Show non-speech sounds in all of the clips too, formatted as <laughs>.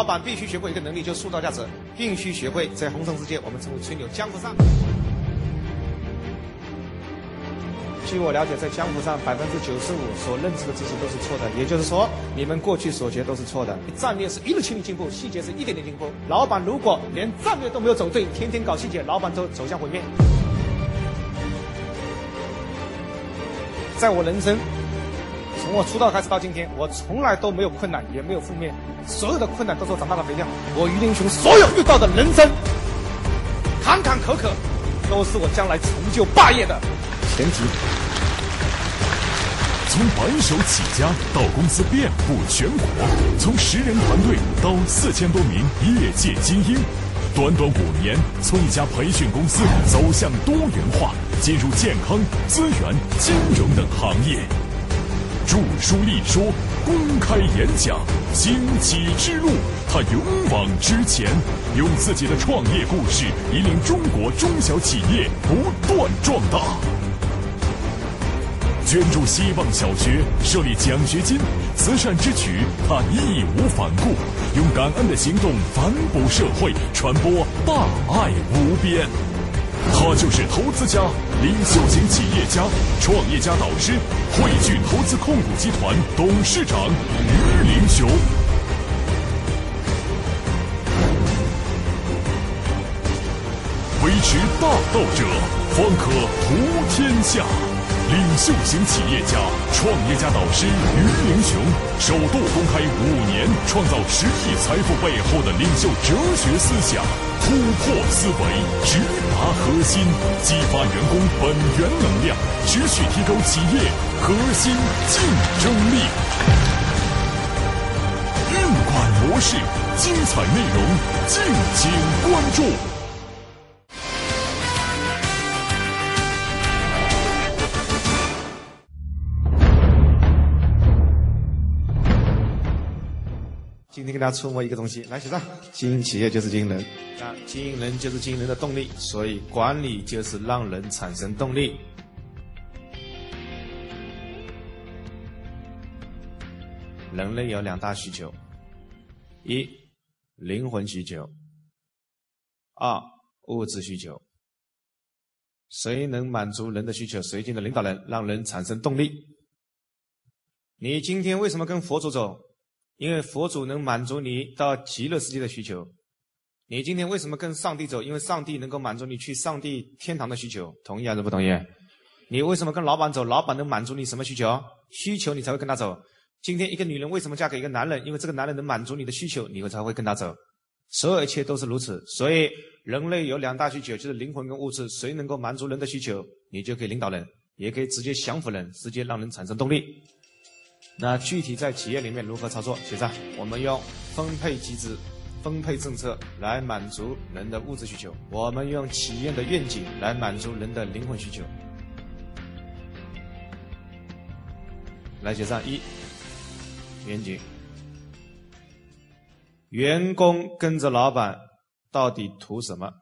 老板必须学会一个能力，就是塑造价值，必须学会在红尘世界，我们称为吹牛。江湖上，据我了解，在江湖上百分之九十五所认知的知识都是错的，也就是说，你们过去所学都是错的。战略是一日千里进步，细节是一点点进步。老板如果连战略都没有走对，天天搞细节，老板都走向毁灭。在我人生。从我出道开始到今天，我从来都没有困难，也没有负面，所有的困难都是我长大的肥料。我于林雄所有遇到的人生坎坎坷坷，都是我将来成就霸业的前提。从白手起家到公司遍布全国，从十人团队到四千多名业界精英，短短五年，从一家培训公司走向多元化，进入健康、资源、金融等行业。著书立说，公开演讲，兴起之路，他勇往直前，用自己的创业故事引领中国中小企业不断壮大。捐助希望小学，设立奖学金，慈善之举，他义无反顾，用感恩的行动反哺社会，传播大爱无边。他就是投资家、领袖型企业家、创业家导师，汇聚投资控股集团董事长于林雄。维持大道者，方可图天下。领袖型企业家、创业家导师于林雄，首度公开五年创造十亿财富背后的领袖哲学思想，突破思维，直达核心，激发员工本源能量，持续提高企业核心竞争力。运管模式，精彩内容，敬请关注。天给大家触摸一个东西，来写上：经营企业就是经营人，啊，经营人就是经营人的动力，所以管理就是让人产生动力。人类有两大需求：一，灵魂需求；二，物质需求。谁能满足人的需求，谁就能领导人，让人产生动力。你今天为什么跟佛祖走？因为佛祖能满足你到极乐世界的需求，你今天为什么跟上帝走？因为上帝能够满足你去上帝天堂的需求，同意还是不同意？你为什么跟老板走？老板能满足你什么需求？需求你才会跟他走。今天一个女人为什么嫁给一个男人？因为这个男人能满足你的需求，你才会跟他走。所有一切都是如此。所以人类有两大需求，就是灵魂跟物质。谁能够满足人的需求，你就可以领导人，也可以直接降服人，直接让人产生动力。那具体在企业里面如何操作？写上，我们用分配机制、分配政策来满足人的物质需求；我们用企业的愿景来满足人的灵魂需求。来写上一愿景，员工跟着老板到底图什么？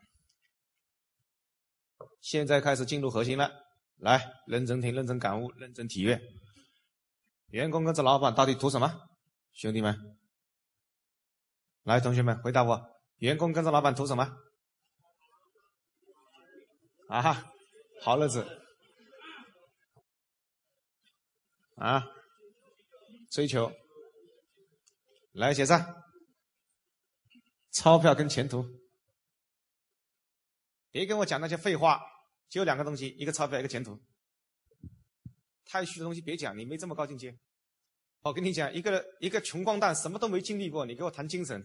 现在开始进入核心了，来，认真听，认真感悟，认真体验。员工跟着老板到底图什么？兄弟们，来，同学们回答我：员工跟着老板图什么？啊，好日子啊，追求，来写上钞票跟前途。别跟我讲那些废话，就两个东西：一个钞票，一个前途。太虚的东西别讲，你没这么高境界。我跟你讲，一个一个穷光蛋，什么都没经历过，你给我谈精神，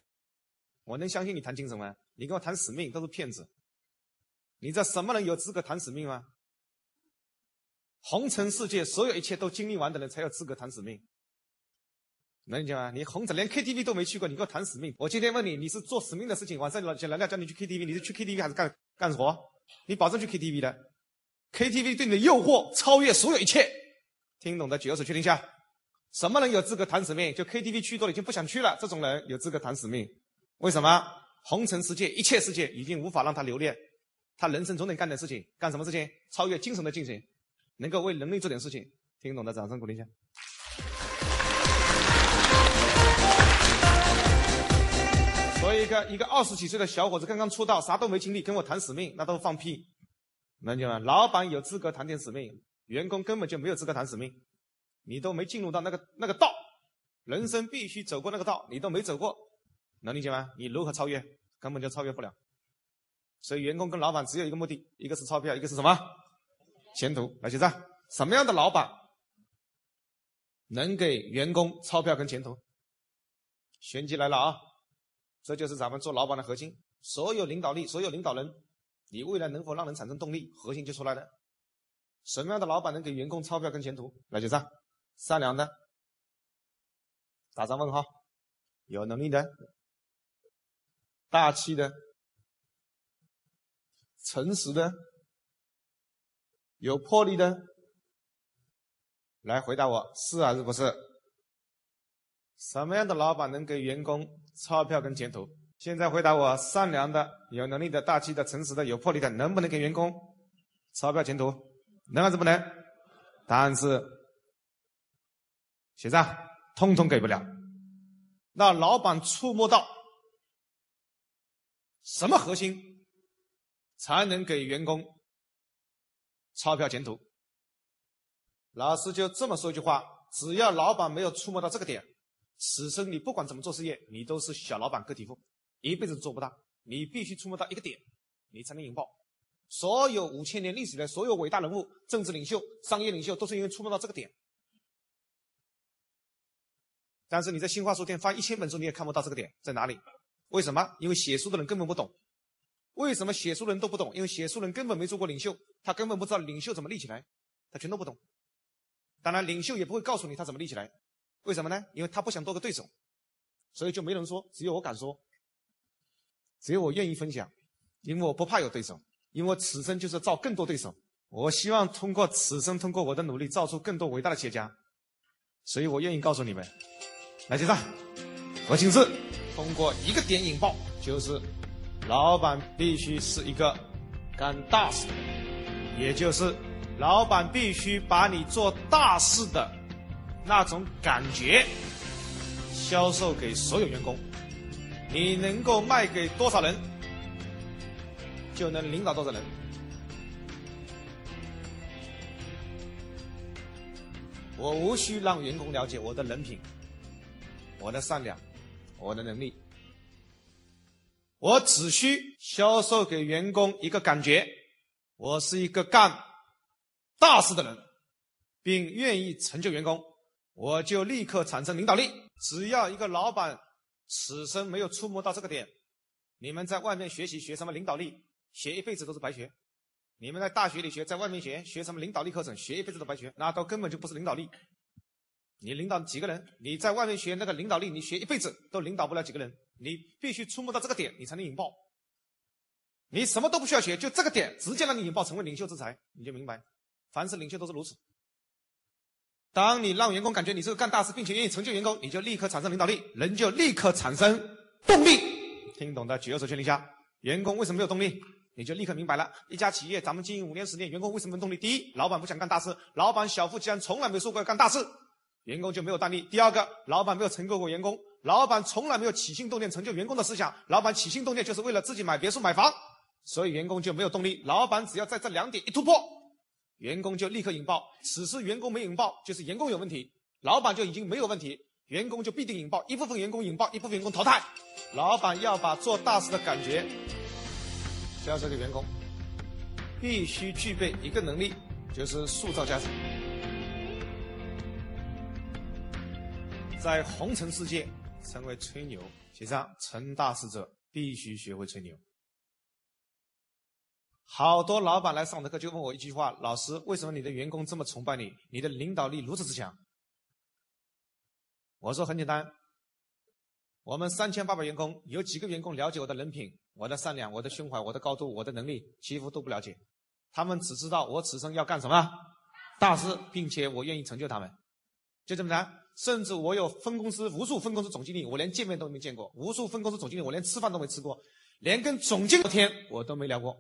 我能相信你谈精神吗？你跟我谈使命都是骗子。你知道什么人有资格谈使命吗？红尘世界所有一切都经历完的人才有资格谈使命。能理解吗？你红尘连 KTV 都没去过，你给我谈使命？我今天问你，你是做使命的事情，晚上老老娘叫你去 KTV，你是去 KTV 还是干干活？你保证去 KTV 的？KTV 对你的诱惑超越所有一切。听懂的举个手确定一下，什么人有资格谈使命？就 KTV 去多了已经不想去了，这种人有资格谈使命。为什么？红尘世界一切世界已经无法让他留恋，他人生总得干点事情，干什么事情？超越精神的进行，能够为人类做点事情。听懂的掌声鼓励一下。所以一个一个二十几岁的小伙子刚刚出道，啥都没经历，跟我谈使命，那都是放屁。能听吗？老板有资格谈点使命，员工根本就没有资格谈使命。你都没进入到那个那个道，人生必须走过那个道，你都没走过，能理解吗？你如何超越？根本就超越不了。所以，员工跟老板只有一个目的，一个是钞票，一个是什么？前途。来，记账。什么样的老板能给员工钞票跟前途？玄机来了啊！这就是咱们做老板的核心。所有领导力，所有领导人，你未来能否让人产生动力，核心就出来了。什么样的老板能给员工钞票跟前途？来，结账。善良的，打上问号；有能力的，大气的。诚实的，有魄力的，来回答我是还是不是？什么样的老板能给员工钞票跟前途？现在回答我：善良的、有能力的、大气的、诚实的、有魄力的，能不能给员工钞票前途？能还是不能？答案是写上，通通给不了。那老板触摸到什么核心？才能给员工钞票前途。老师就这么说一句话：只要老板没有触摸到这个点，此生你不管怎么做事业，你都是小老板个体户，一辈子做不大。你必须触摸到一个点，你才能引爆。所有五千年历史的所有伟大人物、政治领袖、商业领袖，都是因为触摸到这个点。但是你在新华书店翻一千本书，你也看不到这个点在哪里？为什么？因为写书的人根本不懂。为什么写书人都不懂？因为写书人根本没做过领袖，他根本不知道领袖怎么立起来，他全都不懂。当然，领袖也不会告诉你他怎么立起来。为什么呢？因为他不想多个对手，所以就没人说，只有我敢说，只有我愿意分享，因为我不怕有对手，因为此生就是造更多对手。我希望通过此生，通过我的努力，造出更多伟大的企业家。所以我愿意告诉你们，来记账，核心是通过一个点引爆，就是。老板必须是一个干大事的人，也就是老板必须把你做大事的那种感觉销售给所有员工。你能够卖给多少人，就能领导多少人。我无需让员工了解我的人品、我的善良、我的能力。我只需销售给员工一个感觉，我是一个干大事的人，并愿意成就员工，我就立刻产生领导力。只要一个老板此生没有触摸到这个点，你们在外面学习学什么领导力，学一辈子都是白学。你们在大学里学，在外面学学什么领导力课程，学一辈子都白学，那都根本就不是领导力。你领导几个人？你在外面学那个领导力，你学一辈子都领导不了几个人。你必须触摸到这个点，你才能引爆。你什么都不需要学，就这个点直接让你引爆成为领袖之才，你就明白，凡是领袖都是如此。当你让员工感觉你是个干大事，并且愿意成就员工，你就立刻产生领导力，人就立刻产生动力。听懂的举右手，圈一下。员工为什么没有动力？你就立刻明白了。一家企业，咱们经营五年、十年，员工为什么动力？第一，老板不想干大事，老板小富即安，从来没说过要干大事，员工就没有动力。第二个，老板没有成就过员工。老板从来没有起心动念成就员工的思想，老板起心动念就是为了自己买别墅买房，所以员工就没有动力。老板只要在这两点一突破，员工就立刻引爆。此时员工没引爆，就是员工有问题，老板就已经没有问题，员工就必定引爆。一部分员工引爆，一部分员工淘汰。老板要把做大事的感觉销售的员工，必须具备一个能力，就是塑造价值。在红尘世界。成为吹牛，写上成大事者必须学会吹牛。好多老板来上我的课，就问我一句话：老师，为什么你的员工这么崇拜你？你的领导力如此之强？我说很简单，我们三千八百员工，有几个员工了解我的人品、我的善良、我的胸怀、我的高度、我的能力？几乎都不了解。他们只知道我此生要干什么大事，并且我愿意成就他们，就这么难。甚至我有分公司无数分公司总经理，我连见面都没见过；无数分公司总经理，我连吃饭都没吃过，连跟总经理聊天我都没聊过。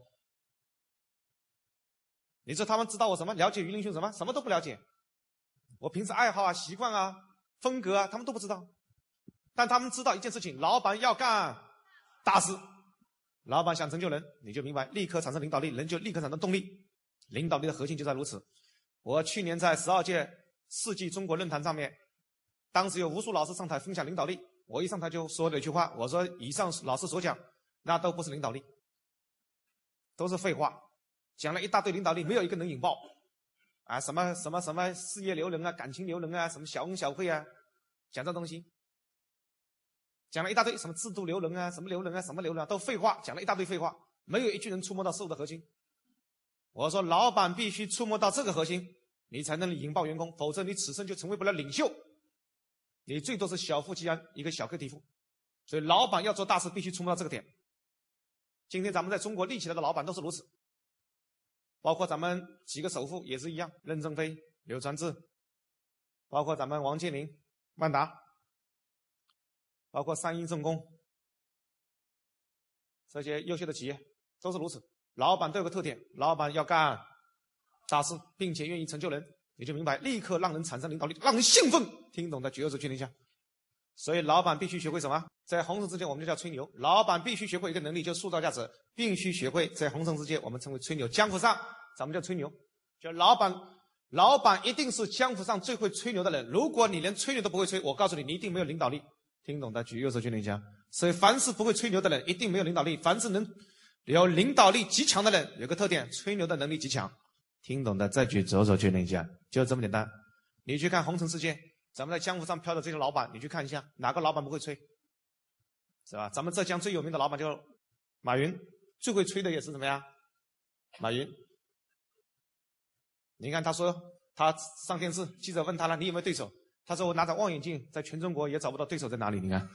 你说他们知道我什么？了解于林兄什么？什么都不了解。我平时爱好啊、习惯啊、风格啊，他们都不知道。但他们知道一件事情：老板要干大事。老板想成就人，你就明白，立刻产生领导力，人就立刻产生动力。领导力的核心就在如此。我去年在十二届世纪中国论坛上面，当时有无数老师上台分享领导力，我一上台就说了一句话，我说以上老师所讲，那都不是领导力，都是废话，讲了一大堆领导力，没有一个能引爆。啊，什么什么什么事业留人啊，感情留人啊，什么小恩小惠啊，讲这东西，讲了一大堆，什么制度留人啊，什么留人啊，什么留人啊，都废话，讲了一大堆废话，没有一句能触摸到事物的核心。我说，老板必须触摸到这个核心，你才能引爆员工，否则你此生就成为不了领袖，你最多是小富即安，一个小个体户。所以，老板要做大事，必须触摸到这个点。今天咱们在中国立起来的老板都是如此。包括咱们几个首富也是一样，任正非、柳传志，包括咱们王健林、万达，包括三一重工，这些优秀的企业都是如此。老板都有个特点，老板要干大事，并且愿意成就人，你就明白，立刻让人产生领导力，让人兴奋。听懂的举右手确定一下。所以，老板必须学会什么？在红尘之间，我们就叫吹牛。老板必须学会一个能力，就塑造价值。必须学会在红尘之间，我们称为吹牛。江湖上，咱们叫吹牛。就老板，老板一定是江湖上最会吹牛的人。如果你连吹牛都不会吹，我告诉你，你一定没有领导力。听懂的举右手确认一下。所以，凡是不会吹牛的人，一定没有领导力。凡是能有领导力极强的人，有个特点，吹牛的能力极强。听懂的再举左手确认一下。就这么简单。你去看红尘世界。咱们在江湖上飘的这些老板，你去看一下，哪个老板不会吹，是吧？咱们浙江最有名的老板就马云，最会吹的也是怎么样？马云。你看他说他上电视，记者问他了，你有没有对手？他说我拿着望远镜，在全中国也找不到对手在哪里。你看，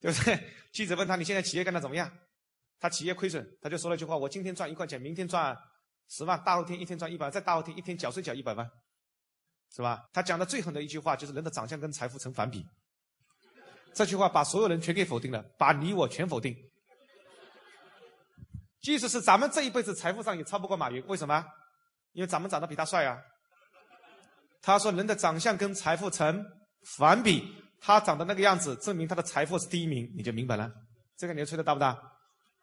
对不对？记者问他你现在企业干的怎么样？他企业亏损，他就说了一句话：我今天赚一块钱，明天赚十万，大后天一天赚一百万，再大后天一天缴税缴一百万。是吧？他讲的最狠的一句话就是人的长相跟财富成反比。这句话把所有人全给否定了，把你我全否定。即使是咱们这一辈子财富上也超不过马云，为什么？因为咱们长得比他帅啊。他说人的长相跟财富成反比，他长得那个样子，证明他的财富是第一名，你就明白了。这个牛吹的大不大？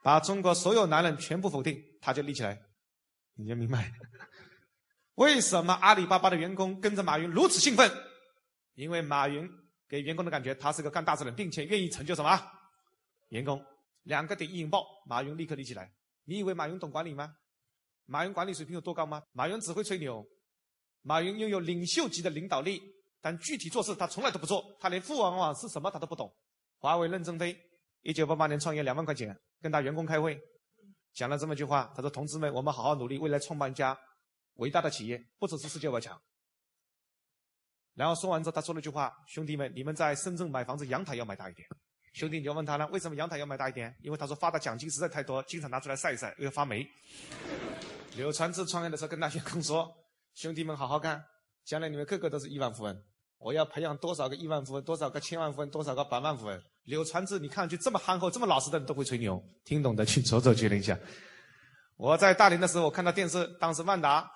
把中国所有男人全部否定，他就立起来，你就明白。为什么阿里巴巴的员工跟着马云如此兴奋？因为马云给员工的感觉，他是个干大事人，并且愿意成就什么员工。两个点一引爆，马云立刻立起来。你以为马云懂管理吗？马云管理水平有多高吗？马云只会吹牛。马云拥有领袖级的领导力，但具体做事他从来都不做，他连互联网是什么他都不懂。华为任正非，一九八八年创业两万块钱，跟他员工开会，讲了这么一句话，他说：“同志们，我们好好努力，未来创办一家。”伟大的企业不只是世界外强。然后说完之后，他说了句话：“兄弟们，你们在深圳买房子，阳台要买大一点。”兄弟你就问他了，为什么阳台要买大一点？因为他说发的奖金实在太多，经常拿出来晒一晒，又要发霉。柳传志创业的时候跟他员工说：“兄弟们，好好干，将来你们个个都是亿万富翁。我要培养多少个亿万富翁，多少个千万富翁，多少个百万富翁。”柳传志，你看上去这么憨厚、这么老实的人都会吹牛，听懂的去走走确认一下。我在大连的时候，我看到电视，当时万达。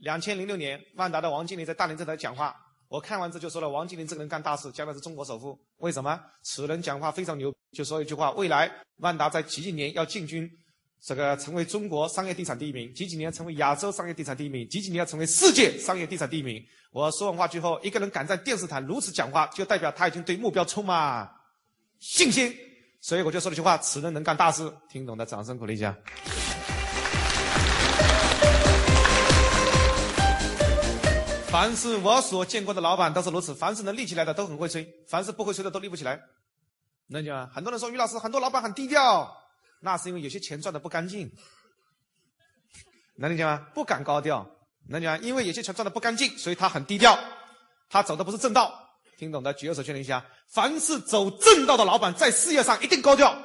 两千零六年，万达的王经理在大连这台讲话，我看完之后就说了：王经理这个人干大事，将来是中国首富。为什么？此人讲话非常牛，就说一句话：未来万达在几几年要进军这个成为中国商业地产第一名，几几年成为亚洲商业地产第一名，几几年成为世界商业地产第一名。我说完话之后，一个人敢在电视台如此讲话，就代表他已经对目标充满信心。所以我就说了句话：此人能干大事。听懂的掌声鼓励一下。凡是我所见过的老板都是如此，凡是能立起来的都很会吹，凡是不会吹的都立不起来。能讲吗？很多人说于老师，很多老板很低调，那是因为有些钱赚的不干净。能理解吗？不敢高调。能理解吗？因为有些钱赚的不干净，所以他很低调，他走的不是正道。听懂的举右手确认一下。凡是走正道的老板，在事业上一定高调。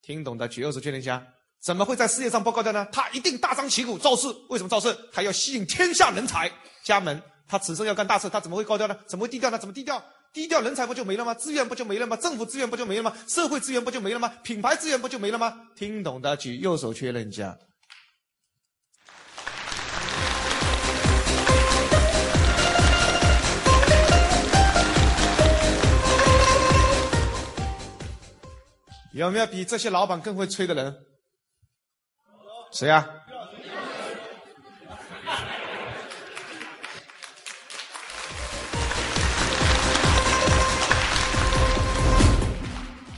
听懂的举右手确认一下。怎么会在事业上不高调呢？他一定大张旗鼓造势。为什么造势？他要吸引天下人才加盟。他此生要干大事，他怎么会高调呢？怎么会低调呢？怎么低调？低调人才不就没了吗？资源不就没了吗？政府资源不就没了吗？社会资源不就没了吗？品牌资源不就没了吗？听懂的举右手确认一下。有没有比这些老板更会吹的人？谁呀？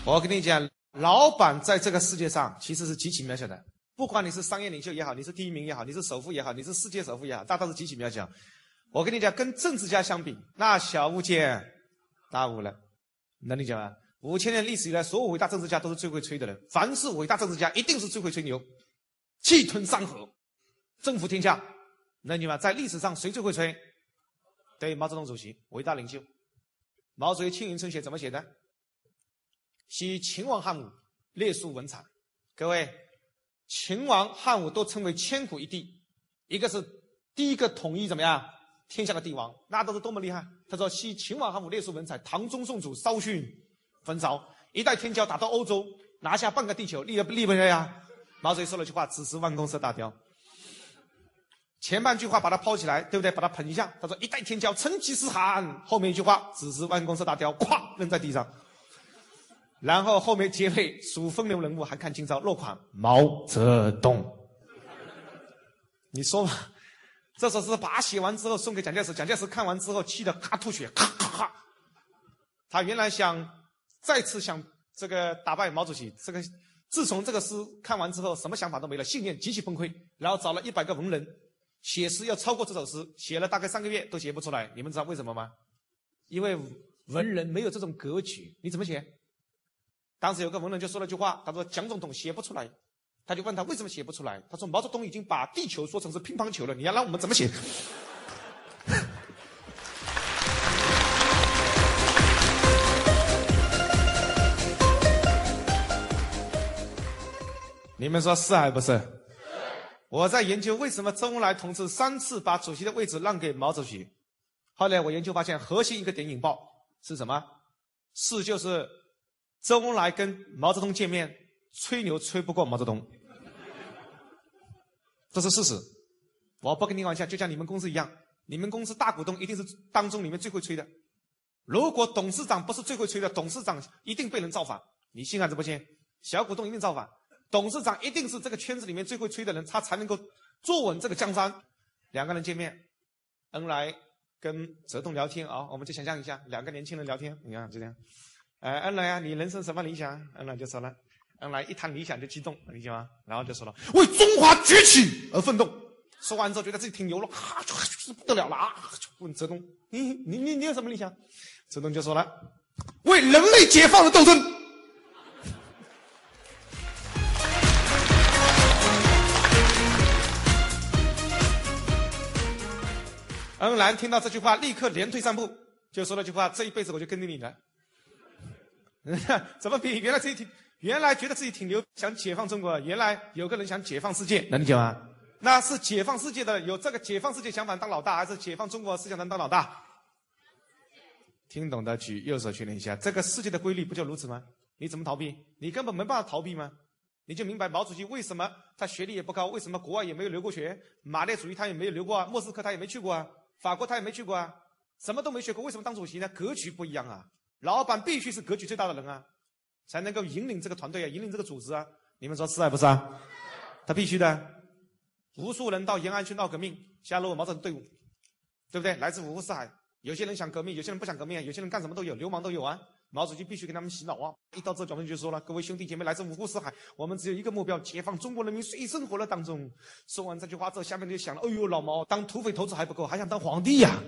我跟你讲，老板在这个世界上其实是极其渺小的。不管你是商业领袖也好，你是第一名也好，你是首富也好，你是世界首富也好，大都是极其渺小。我跟你讲，跟政治家相比，那小巫见大巫了。能理解吗？五千年历史以来，所有伟大政治家都是最会吹的人。凡是伟大政治家，一定是最会吹牛，气吞山河，征服天下。能理解吗？在历史上，谁最会吹？对，毛泽东主席，伟大领袖。毛主席《青云春雪》怎么写的？昔秦王汉武，列述文采。各位，秦王汉武都称为千古一帝，一个是第一个统一怎么样天下的帝王，那都是多么厉害。他说：昔秦王汉武，列述文采。唐宗宋祖，稍逊风骚，一代天骄打到欧洲，拿下半个地球，厉不厉不厉害呀？毛主席说了句话：“此时弯弓射大雕。”前半句话把它抛起来，对不对？把它捧一下。他说：“一代天骄，成吉思汗。”后面一句话：“此时弯弓射大雕。”咵，扔在地上。然后后面结尾数风流人物，还看今朝，落款毛泽东。你说吧，这首诗把写完之后送给蒋介石，蒋介石看完之后气得咔吐血，咔咔咔。他原来想再次想这个打败毛主席，这个自从这个诗看完之后，什么想法都没了，信念极其崩溃。然后找了一百个文人写诗，要超过这首诗，写了大概三个月都写不出来。你们知道为什么吗？因为文人没有这种格局，你怎么写？当时有个文人就说了句话，他说蒋总统写不出来，他就问他为什么写不出来，他说毛泽东已经把地球说成是乒乓球了，你要让我们怎么写？<laughs> 你们说是还不是？我在研究为什么周恩来同志三次把主席的位置让给毛主席，后来我研究发现，核心一个点引爆是什么？是就是。周恩来跟毛泽东见面，吹牛吹不过毛泽东，这是事实。我不跟你玩笑，就像你们公司一样，你们公司大股东一定是当中里面最会吹的。如果董事长不是最会吹的，董事长一定被人造反。你信还是不信？小股东一定造反，董事长一定是这个圈子里面最会吹的人，他才能够坐稳这个江山。两个人见面，恩来跟泽东聊天啊，我们就想象一下，两个年轻人聊天，你看就这样。哎，恩来呀，你人生什么理想？恩来就说了，恩来一谈理想就激动，理解吗？然后就说了，为中华崛起而奋斗。说完之后觉得自己挺牛了，哈，就是不得了了啊！问泽东，你你你你有什么理想？泽东就说了，为人类解放而斗争。恩来听到这句话，立刻连退三步，就说了句话：这一辈子我就跟着你了。<laughs> 怎么比原来自己挺？原来觉得自己挺牛，想解放中国。原来有个人想解放世界，能理解吗？那是解放世界的，有这个解放世界想法当老大，还是解放中国思想能当老大？听懂的举右手确认一下。这个世界的规律不就如此吗？你怎么逃避？你根本没办法逃避吗？你就明白毛主席为什么他学历也不高，为什么国外也没有留过学？马列主义他也没有留过啊，莫斯科他也没去过啊，法国他也没去过啊，什么都没学过，为什么当主席呢？格局不一样啊。老板必须是格局最大的人啊，才能够引领这个团队啊，引领这个组织啊。你们说是还不是啊？他必须的。无数人到延安去闹革命，加入毛泽东队伍，对不对？来自五湖四海，有些人想革命，有些人不想革命，有些人干什么都有，流氓都有啊。毛主席必须给他们洗脑啊！一到这角度就说了：“各位兄弟姐妹，来自五湖四海，我们只有一个目标，解放中国人民水深火热当中。”说完这句话之后，下面就想了：“哎呦，老毛当土匪头子还不够，还想当皇帝呀！”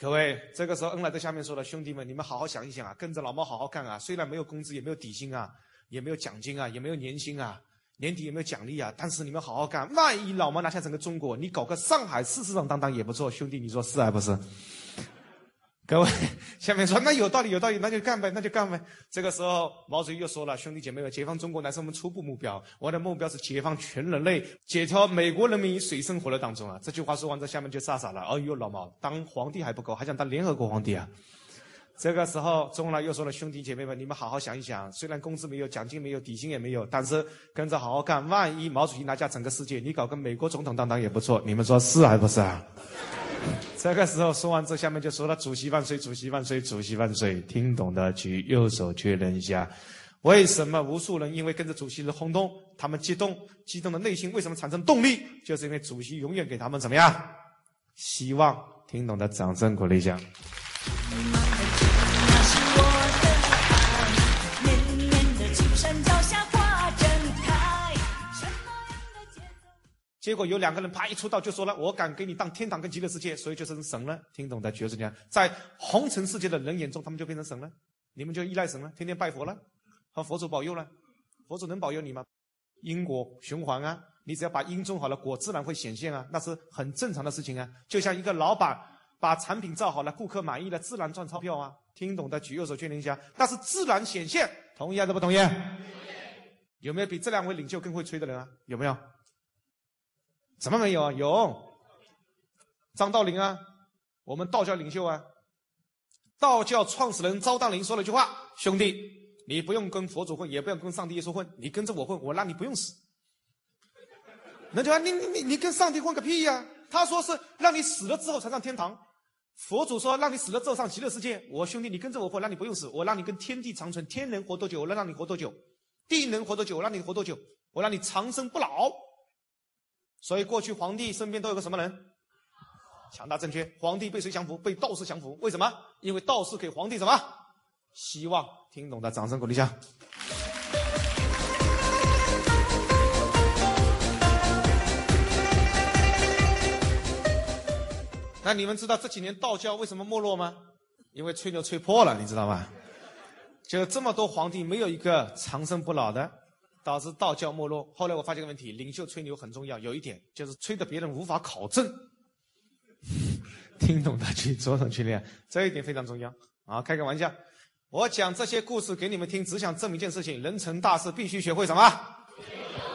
各位，这个时候恩来在下面说了：“兄弟们，你们好好想一想啊，跟着老毛好好干啊！虽然没有工资，也没有底薪啊，也没有奖金啊，也没有年薪啊，年底也没有奖励啊，但是你们好好干，万一老毛拿下整个中国，你搞个上海市市长当当也不错。兄弟，你说是还不是？”各位，<laughs> 下面说那有道理，有道理，那就干呗，那就干呗。这个时候，毛主席又说了：“兄弟姐妹们，解放中国乃是我们初步目标，我的目标是解放全人类，解脱美国人民于水深火热当中啊！”这句话说完，这下面就傻傻了。哎呦，老毛当皇帝还不够，还想当联合国皇帝啊？这个时候，周恩来又说了：“兄弟姐妹们，你们好好想一想，虽然工资没有，奖金没有，底薪也没有，但是跟着好好干，万一毛主席拿下整个世界，你搞个美国总统当当也不错。你们说是还不是啊？” <laughs> 这个时候说完这，下面就说了：“主席万岁，主席万岁，主席万岁！”听懂的举右手确认一下。为什么无数人因为跟着主席的轰动，他们激动，激动的内心为什么产生动力？就是因为主席永远给他们怎么样？希望。听懂的，掌声鼓励一下。结果有两个人啪一出道就说了：“我敢给你当天堂跟极乐世界，所以就成神了。”听懂的，就是这样。在红尘世界的人眼中，他们就变成神了。你们就依赖神了，天天拜佛了，和佛祖保佑了。佛祖能保佑你吗？因果循环啊，你只要把因种好了，果自然会显现啊，那是很正常的事情啊。就像一个老板把产品造好了，顾客满意了，自然赚钞票啊。听懂的举右手确认一下，那是自然显现。同意还是不同意？有没有比这两位领袖更会吹的人啊？有没有？怎么没有啊？有，张道陵啊，我们道教领袖啊。道教创始人张道陵说了一句话：“兄弟，你不用跟佛祖混，也不用跟上帝耶稣混，你跟着我混，我让你不用死。”那就说你你你你跟上帝混个屁呀！他说是让你死了之后才上天堂，佛祖说让你死了之后上极乐世界。我兄弟，你跟着我混，让你不用死，我让你跟天地长存。天能活多久，我能让你活多久；地能活多久，我让你活多久。我让你长生不老。所以过去皇帝身边都有个什么人？强大正确，皇帝被谁降服？被道士降服。为什么？因为道士给皇帝什么？希望。听懂的，掌声鼓励一下。那你们知道这几年道教为什么没落吗？因为吹牛吹破了，你知道吗？就这么多皇帝，没有一个长生不老的，导致道教没落。后来我发现个问题：领袖吹牛很重要，有一点就是吹的别人无法考证。<laughs> 听懂的去着手去练，这一点非常重要啊！开个玩笑，我讲这些故事给你们听，只想证明一件事情：人成大事必须学会什么？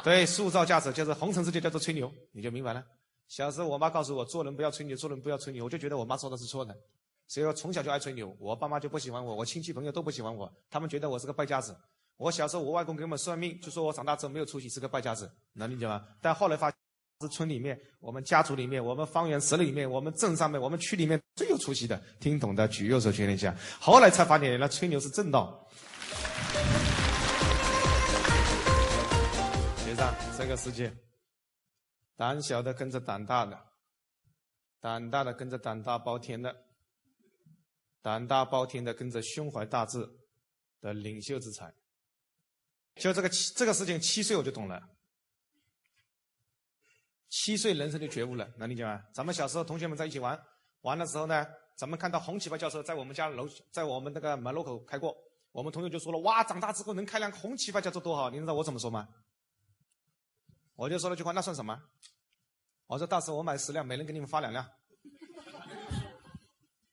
对，塑造价值就是红尘世界叫做吹牛，你就明白了。小时候我妈告诉我，做人不要吹牛，做人不要吹牛，我就觉得我妈说的是错的，所以我从小就爱吹牛。我爸妈就不喜欢我，我亲戚朋友都不喜欢我，他们觉得我是个败家子。我小时候我外公给我们算命，就说我长大之后没有出息，是个败家子，能理解吗？但后来发。是村里面，我们家族里面，我们方圆十里面，我们镇上面，我们区里面最有出息的，听懂的举右手确认一下。后来才发现，原来吹牛是正道。学长，这个世界，胆小的跟着胆大的，胆大的跟着胆大包天的，胆大包天的跟着胸怀大志的领袖之才。就这个七这个事情，七岁我就懂了。七岁人生就觉悟了，能理解吗？咱们小时候同学们在一起玩，玩的时候呢，咱们看到红旗牌轿车在我们家楼，在我们那个门楼口开过，我们同学就说了：“哇，长大之后能开辆红旗牌轿车多好！”你知道我怎么说吗？我就说了句话：“那算什么？”我说：“到时候我买十辆，每人给你们发两辆。<laughs> ”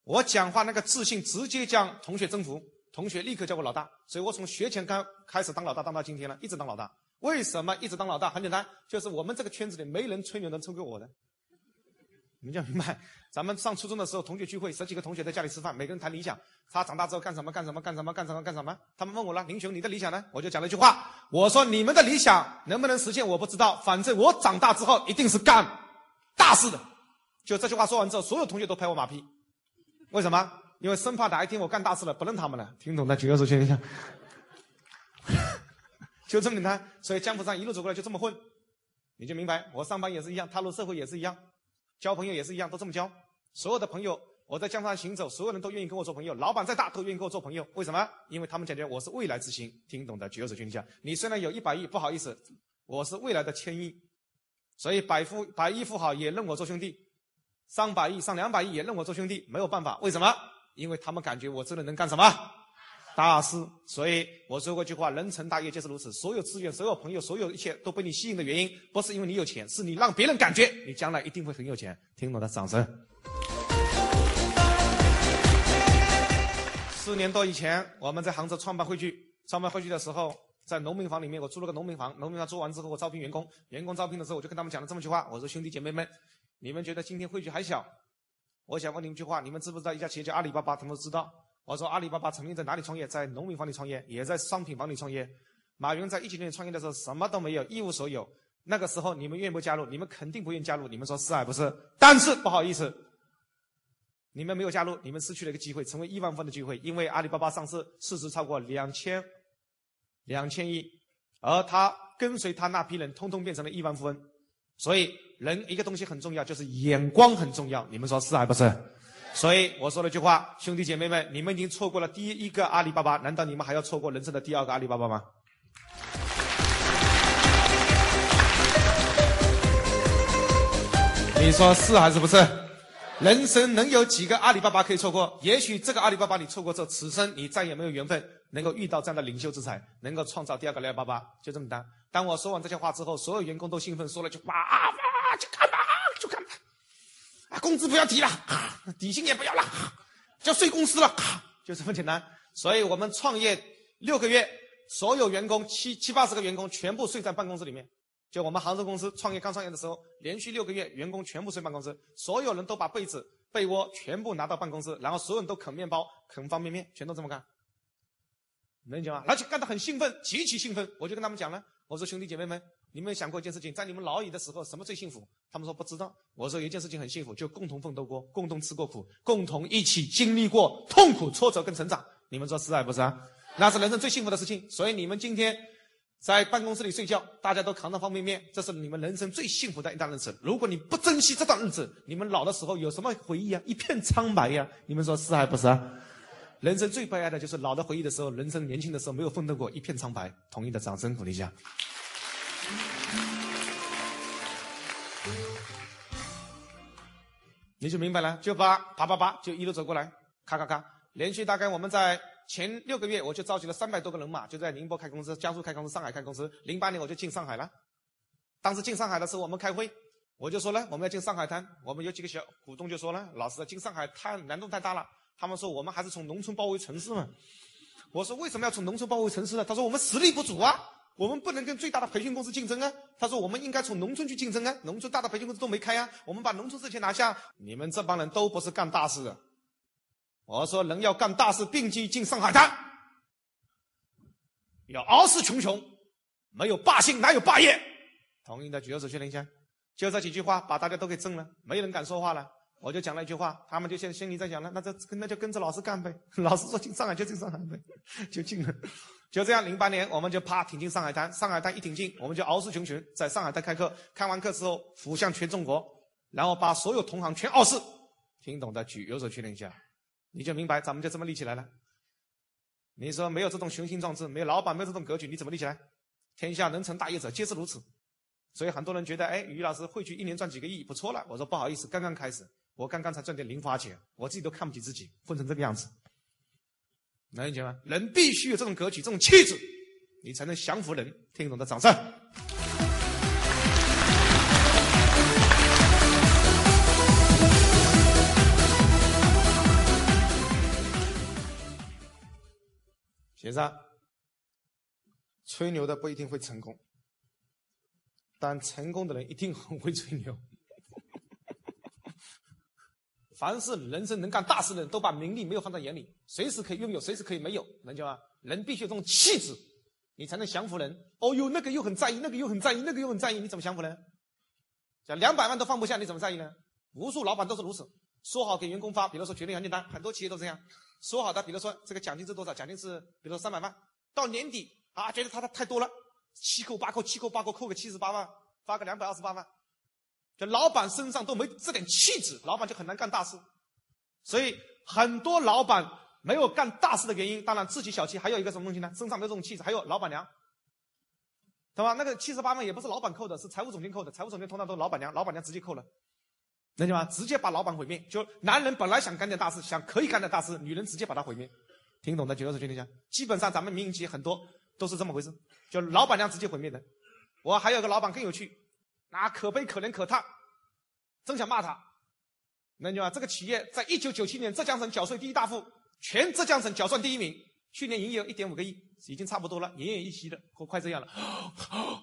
我讲话那个自信，直接将同学征服，同学立刻叫我老大，所以我从学前刚开始当老大，当到今天了，一直当老大。为什么一直当老大？很简单，就是我们这个圈子里没人吹牛能吹过我的。你们就明白，咱们上初中的时候，同学聚会，十几个同学在家里吃饭，每个人谈理想，他长大之后干什么？干什么？干什么？干什么？干什么？他们问我了，林雄，你的理想呢？我就讲了一句话，我说你们的理想能不能实现，我不知道，反正我长大之后一定是干大事的。就这句话说完之后，所有同学都拍我马屁。为什么？因为生怕哪一天我干大事了，不认他们了。听懂的举个手，先一下。<laughs> 就这么简单，所以江湖上一路走过来就这么混，你就明白。我上班也是一样，踏入社会也是一样，交朋友也是一样，都这么交。所有的朋友，我在江湖上行走，所有人都愿意跟我做朋友。老板再大都愿意跟我做朋友，为什么？因为他们感觉我是未来之星。听懂的举个手，举一下。你虽然有一百亿，不好意思，我是未来的千亿，所以百富百亿富豪也认我做兄弟，上百亿、上两百亿也认我做兄弟，没有办法。为什么？因为他们感觉我真的能干什么？大事，所以我说过一句话：人成大业就是如此。所有资源、所有朋友、所有一切都被你吸引的原因，不是因为你有钱，是你让别人感觉你将来一定会很有钱。听懂的掌声。四年多以前，我们在杭州创办汇聚，创办汇聚的时候，在农民房里面，我租了个农民房。农民房租完之后，我招聘员工。员工招聘的时候，我就跟他们讲了这么句话：我说兄弟姐妹们，你们觉得今天汇聚还小？我想问你们一句话：你们知不知道一家企业叫阿里巴巴？他们都知道。我说阿里巴巴曾经在哪里创业？在农民房里创业，也在商品房里创业。马云在一九年创业的时候什么都没有，一无所有。那个时候你们愿不加入？你们肯定不愿意加入。你们说是还不是？但是不好意思，你们没有加入，你们失去了一个机会，成为亿万富翁的机会。因为阿里巴巴上市，市值超过两千两千亿，而他跟随他那批人，通通变成了亿万富翁。所以，人一个东西很重要，就是眼光很重要。你们说是还不是？所以我说了句话，兄弟姐妹们，你们已经错过了第一个阿里巴巴，难道你们还要错过人生的第二个阿里巴巴吗？你说是还是不是？人生能有几个阿里巴巴可以错过？也许这个阿里巴巴你错过之后，此生你再也没有缘分能够遇到这样的领袖之才，能够创造第二个阿里巴巴，就这么单。当我说完这些话之后，所有员工都兴奋，说了句话啊，去干吧，就干吧，啊，工资不要提了，底薪也不要了，就睡公司了，就这么简单。所以我们创业六个月，所有员工七七八十个员工全部睡在办公室里面。就我们杭州公司创业刚创业的时候，连续六个月，员工全部睡办公室，所有人都把被子、被窝全部拿到办公室，然后所有人都啃面包、啃方便面，全都这么干。能理解吗？而且干得很兴奋，极其兴奋。我就跟他们讲了，我说兄弟姐妹们，你们想过一件事情，在你们老矣的时候，什么最幸福？他们说不知道。我说有一件事情很幸福，就共同奋斗过，共同吃过苦，共同一起经历过痛苦、挫折跟成长。你们说是还不是啊？那是人生最幸福的事情。所以你们今天。在办公室里睡觉，大家都扛着方便面，这是你们人生最幸福的一段日子。如果你不珍惜这段日子，你们老的时候有什么回忆啊？一片苍白呀！你们说是还不是啊？人生最悲哀的就是老的回忆的时候，人生年轻的时候没有奋斗过，一片苍白。同意的掌声鼓励一下。你就明白了，就把啪啪啪就一路走过来，咔咔咔，连续大概我们在。前六个月我就召集了三百多个人马，就在宁波开公司、江苏开公司、上海开公司。零八年我就进上海了。当时进上海的时候，我们开会，我就说了，我们要进上海滩。我们有几个小股东就说了，老师进上海太难度太大了。他们说我们还是从农村包围城市嘛。我说为什么要从农村包围城市呢？他说我们实力不足啊，我们不能跟最大的培训公司竞争啊。他说我们应该从农村去竞争啊，农村大的培训公司都没开啊，我们把农村这些拿下。你们这帮人都不是干大事的。我说人要干大事，并机进上海滩，要傲视群雄，没有霸性哪有霸业？同意的举个手确认一下。就这几句话把大家都给震了，没人敢说话了。我就讲了一句话，他们就现心里在想了，那这那就跟着老师干呗。<laughs> 老师说进上海就进上海呗，<laughs> 就进了。就这样，零八年我们就啪挺进上海滩，上海滩一挺进，我们就傲视群雄，在上海滩开课，开完课之后俯向全中国，然后把所有同行全傲视。听懂的举右手确认一下。你就明白，咱们就这么立起来了。你说没有这种雄心壮志，没有老板没有这种格局，你怎么立起来？天下能成大业者皆是如此。所以很多人觉得，哎，于老师汇聚一年赚几个亿，不错了。我说不好意思，刚刚开始，我刚刚才赚点零花钱，我自己都看不起自己，混成这个样子。能理解吗？人必须有这种格局，这种气质，你才能降服人。听懂的掌声。写上，吹牛的不一定会成功，但成功的人一定很会吹牛。凡是人生能干大事的人，都把名利没有放在眼里，随时可以拥有，随时可以没有，能解吗？人必须有这种气质，你才能降服人。哦哟，那个又很在意，那个又很在意，那个又很在意，你怎么降服人？讲两百万都放不下，你怎么在意呢？无数老板都是如此，说好给员工发，比如说决定很简单，很多企业都这样。说好的，比如说这个奖金是多少？奖金是比如说三百万，到年底啊，觉得他的太多了，七扣八扣，七扣八扣，扣个七十八万，发个两百二十八万，就老板身上都没这点气质，老板就很难干大事。所以很多老板没有干大事的原因，当然自己小气，还有一个什么东西呢？身上没有这种气质，还有老板娘，对吧？那个七十八万也不是老板扣的，是财务总监扣的，财务总监通常都是老板娘，老板娘直接扣了。能解吗？直接把老板毁灭。就男人本来想干点大事，想可以干点大事，女人直接把他毁灭。听懂的举个手确定一下。基本上咱们民营企业很多都是这么回事，就老板娘直接毁灭的。我还有个老板更有趣，那可悲可怜可叹，真想骂他。能解吗？这个企业在一九九七年浙江省缴税第一大户，全浙江省缴算第一名，去年营业额一点五个亿，已经差不多了，奄奄一息了，快快这样了，<gasps>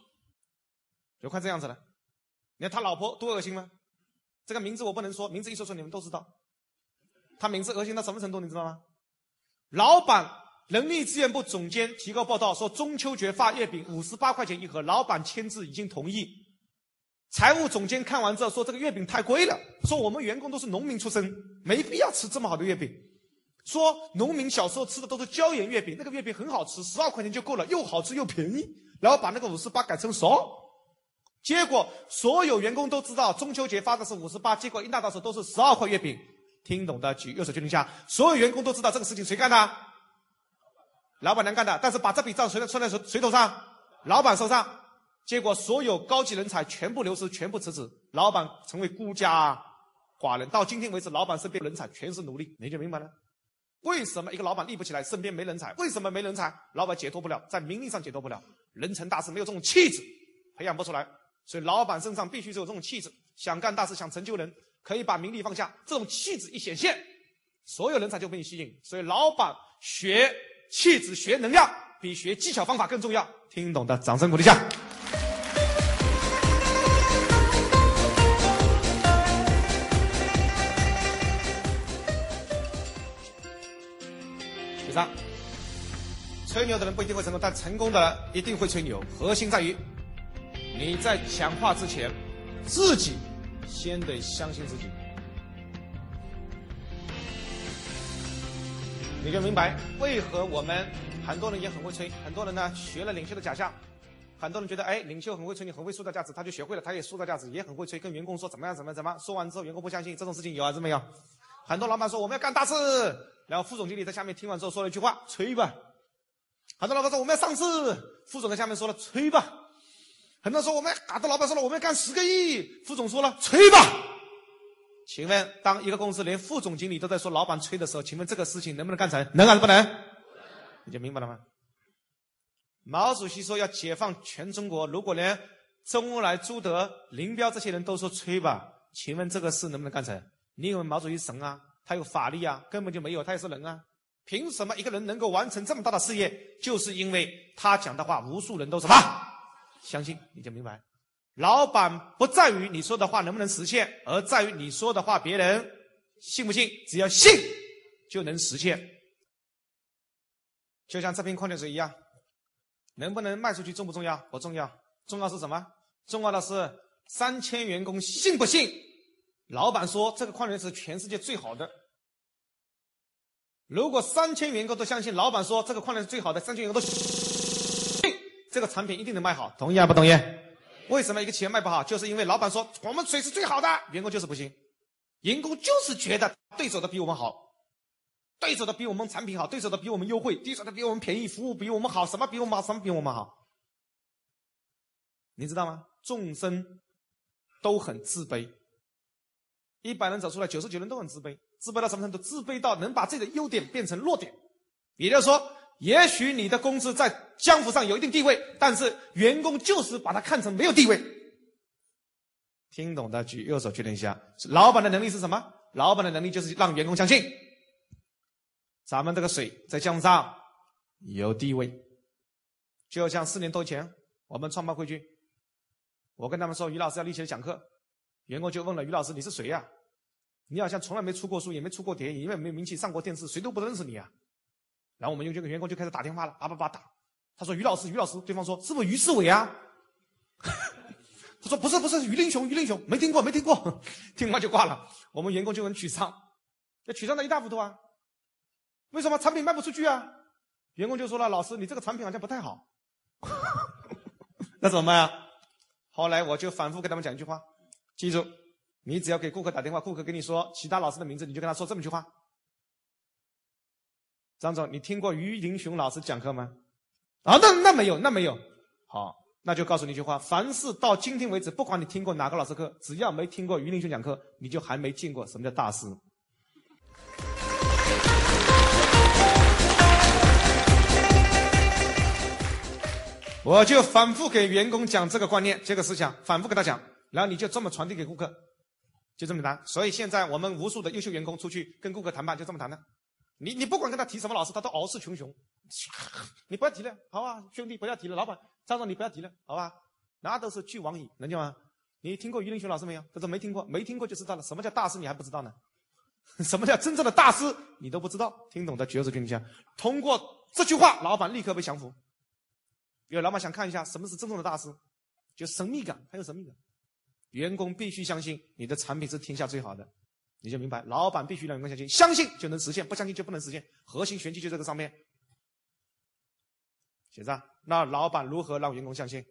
就快这样子了。你看他老婆多恶心吗？这个名字我不能说，名字一说出你们都知道。他名字恶心到什么程度，你知道吗？老板人力资源部总监提交报道说，中秋节发月饼五十八块钱一盒，老板签字已经同意。财务总监看完之后说，这个月饼太贵了，说我们员工都是农民出身，没必要吃这么好的月饼。说农民小时候吃的都是椒盐月饼，那个月饼很好吃，十二块钱就够了，又好吃又便宜。然后把那个五十八改成熟，结果所有员工都知道中秋节发的是五十八，结果一拿到手都是十二块月饼。听懂的举右手举一下。所有员工都知道这个事情谁干的？老板娘干的。但是把这笔账谁算在谁谁头上？老板手上。结果所有高级人才全部流失，全部辞职，老板成为孤家寡人。到今天为止，老板身边人才全是奴隶，你就明白了。为什么一个老板立不起来，身边没人才？为什么没人才？老板解脱不了，在名利上解脱不了，人成大事没有这种气质，培养不出来。所以老板身上必须是有这种气质，想干大事，想成就人，可以把名利放下。这种气质一显现，所有人才就被你吸引。所以老板学气质、学能量，比学技巧方法更重要。听懂的，掌声鼓励下。吹牛的人不一定会成功，但成功的人一定会吹牛。核心在于你在讲话之前，自己先得相信自己。你就明白为何我们很多人也很会吹，很多人呢学了领袖的假象，很多人觉得哎领袖很会吹，你很会塑造价值，他就学会了，他也塑造价值，也很会吹，跟员工说怎么样怎么样怎么，说完之后员工不相信，这种事情有还是没有？很多老板说我们要干大事。然后副总经理在下面听完之后说了一句话：“吹吧。”很多老板说我们要上市，副总在下面说了：“吹吧。”很多人说我们很多老板说了我们要干十个亿，副总说了：“吹吧。”请问，当一个公司连副总经理都在说老板吹的时候，请问这个事情能不能干成？能还是不能？你就明白了吗？毛主席说要解放全中国，如果连周恩来、朱德、林彪这些人都说吹吧，请问这个事能不能干成？你以为毛主席神啊？他有法力啊，根本就没有，他也是人啊。凭什么一个人能够完成这么大的事业？就是因为他讲的话，无数人都什么相信？你就明白，老板不在于你说的话能不能实现，而在于你说的话别人信不信。只要信，就能实现。就像这瓶矿泉水一样，能不能卖出去重不重要？不重要，重要是什么？重要的是三千员工信不信？老板说：“这个矿泉水是全世界最好的。”如果三千员工都相信老板说这个矿泉水最好的，三千员工都信，<laughs> 这个产品一定能卖好。同意还不同意？为什么一个企业卖不好？就是因为老板说我们水是最好的，员工就是不信，员工就是觉得对手的比我们好，对手的比我们产品好，对手的比我们优惠，对手的比我们便宜，服务比我们好，什么比我们好，什么比我们好？你知道吗？众生都很自卑。一百人走出来，九十九人都很自卑，自卑到什么程度？自卑到能把自己的优点变成弱点。也就是说，也许你的公司在江湖上有一定地位，但是员工就是把它看成没有地位。听懂的举右手确认一下。老板的能力是什么？老板的能力就是让员工相信，咱们这个水在江湖上有地位。就像四年多前，我们创办汇聚，我跟他们说，于老师要立起来讲课，员工就问了于老师：“你是谁呀？”你好像从来没出过书，也没出过碟，因为没有名气，上过电视，谁都不认识你啊。然后我们有这个员工就开始打电话了，叭叭叭打。他说：“于老师，于老师。”对方说：“是不是于世伟啊？”他说：“不是，不是，于林雄，于林雄，没听过，没听过。”听完就挂了。我们员工就很沮丧，那沮丧的一塌糊涂啊。为什么产品卖不出去啊？员工就说了：“老师，你这个产品好像不太好。”那怎么办啊？后来我就反复跟他们讲一句话，记住。你只要给顾客打电话，顾客跟你说其他老师的名字，你就跟他说这么一句话：张总，你听过于林雄老师讲课吗？啊，那那没有，那没有。好，那就告诉你一句话：凡是到今天为止，不管你听过哪个老师课，只要没听过于林雄讲课，你就还没见过什么叫大师。我就反复给员工讲这个观念、这个思想，反复给他讲，然后你就这么传递给顾客。就这么谈，所以现在我们无数的优秀员工出去跟顾客谈判，就这么谈的。你你不管跟他提什么老师，他都傲视群雄。<laughs> 你不要提了，好吧，兄弟不要提了，老板张总你不要提了，好吧，那都是俱往矣，能听吗？你听过于林雄老师没有？他说没听过，没听过就知道了。什么叫大师？你还不知道呢？<laughs> 什么叫真正的大师？你都不知道。听懂的举手跟你讲。通过这句话，老板立刻被降服。因为老板想看一下什么是真正的大师，就神秘感，还有神秘感。员工必须相信你的产品是天下最好的，你就明白，老板必须让员工相信，相信就能实现，不相信就不能实现。核心玄机就这个上面。写上，那老板如何让员工相信？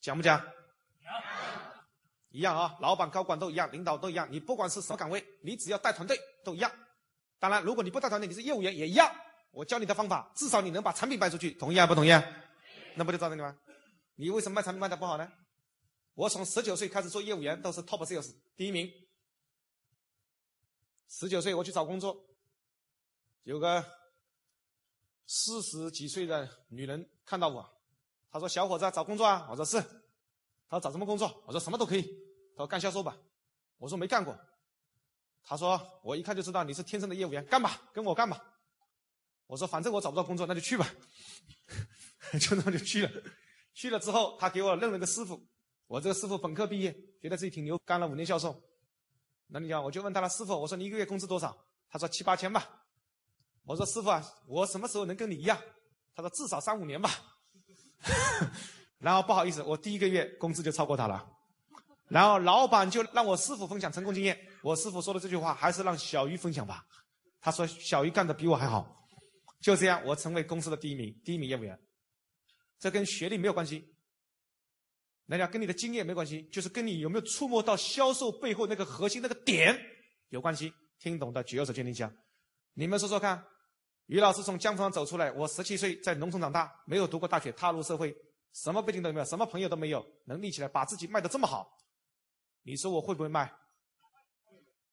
讲不讲？一样啊，老板、高管都一样，领导都一样。你不管是什么岗位，你只要带团队都一样。当然，如果你不带团队，你是业务员也一样。我教你的方法，至少你能把产品卖出去，同意啊？不同意？那不就照这里吗？你为什么卖产品卖的不好呢？我从十九岁开始做业务员，都是 top sales 第一名。十九岁我去找工作，有个四十几岁的女人看到我，她说：“小伙子找工作啊？”我说：“是。”她说：“找什么工作？”我说：“什么都可以。”她说：“干销售吧。”我说：“没干过。”她说：“我一看就知道你是天生的业务员，干吧，跟我干吧。”我说：“反正我找不到工作，那就去吧。” <laughs> 就那么就去了。去了之后，他给我认了个师傅。我这个师傅本科毕业，觉得自己挺牛，干了五年销售。那你讲，我就问他了，师傅，我说你一个月工资多少？他说七八千吧。我说师傅啊，我什么时候能跟你一样？他说至少三五年吧。<laughs> 然后不好意思，我第一个月工资就超过他了。然后老板就让我师傅分享成功经验。我师傅说的这句话，还是让小鱼分享吧。他说小鱼干的比我还好。就这样，我成为公司的第一名，第一名业务员。这跟学历没有关系。那讲跟你的经验没关系，就是跟你有没有触摸到销售背后那个核心那个点有关系。听懂的举右手，坚定讲。你们说说看，于老师从江上走出来，我十七岁在农村长大，没有读过大学，踏入社会，什么背景都没有，什么朋友都没有，能立起来把自己卖得这么好，你说我会不会卖？